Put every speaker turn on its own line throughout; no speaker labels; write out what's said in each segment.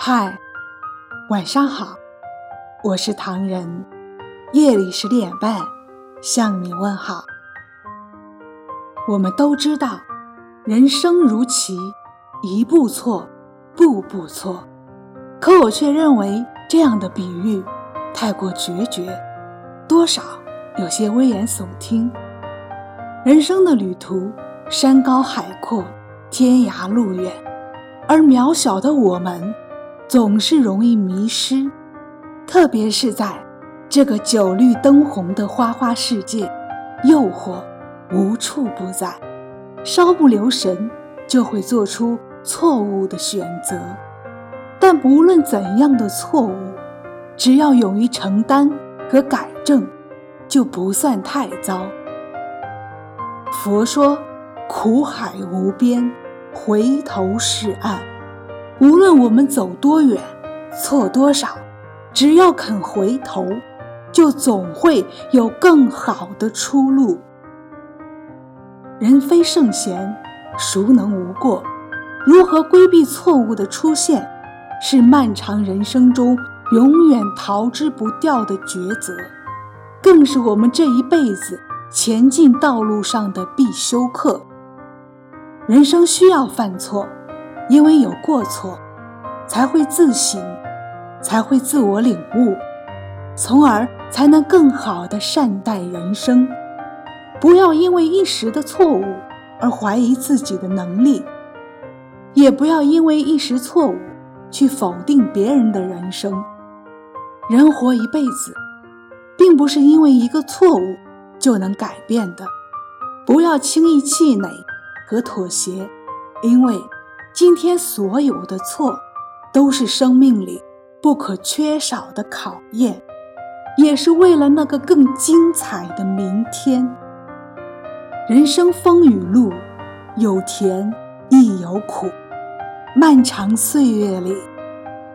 嗨，晚上好，我是唐人，夜里十点半向你问好。我们都知道，人生如棋，一步错，步步错。可我却认为这样的比喻太过决绝，多少有些危言耸听。人生的旅途，山高海阔，天涯路远，而渺小的我们。总是容易迷失，特别是在这个酒绿灯红的花花世界，诱惑无处不在，稍不留神就会做出错误的选择。但不论怎样的错误，只要勇于承担和改正，就不算太糟。佛说：“苦海无边，回头是岸。”无论我们走多远，错多少，只要肯回头，就总会有更好的出路。人非圣贤，孰能无过？如何规避错误的出现，是漫长人生中永远逃之不掉的抉择，更是我们这一辈子前进道路上的必修课。人生需要犯错。因为有过错，才会自省，才会自我领悟，从而才能更好的善待人生。不要因为一时的错误而怀疑自己的能力，也不要因为一时错误去否定别人的人生。人活一辈子，并不是因为一个错误就能改变的。不要轻易气馁和妥协，因为。今天所有的错，都是生命里不可缺少的考验，也是为了那个更精彩的明天。人生风雨路，有甜亦有苦，漫长岁月里，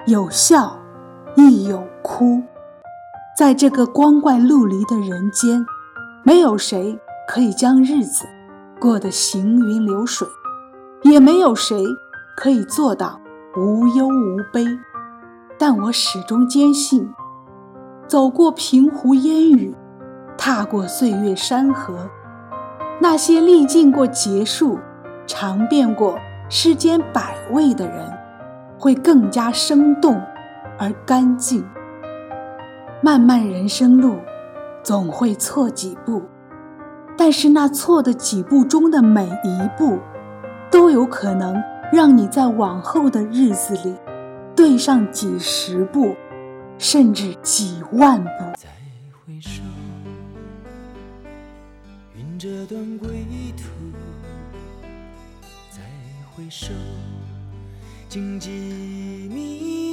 有笑亦有哭。在这个光怪陆离的人间，没有谁可以将日子过得行云流水，也没有谁。可以做到无忧无悲，但我始终坚信，走过平湖烟雨，踏过岁月山河，那些历尽过劫数、尝遍过世间百味的人，会更加生动而干净。漫漫人生路，总会错几步，但是那错的几步中的每一步，都有可能。让你在往后的日子里，对上几十步，甚至几万步。
再回首，云这段归途；再回首，荆棘密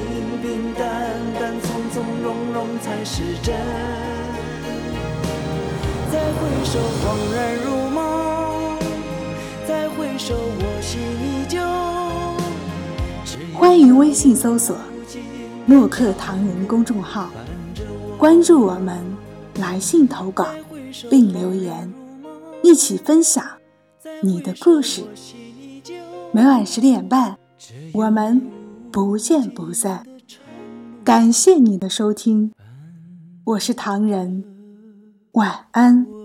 平淡淡、从从容容才是真。再回首，恍然如梦；再回首，我心依旧。
欢迎微信搜索
无尽“
墨客唐人”公众号，关注我们，来信投稿并留言，一起分享你的故事。每晚十点半，我们不见不散。感谢你的收听，我是唐人，晚安。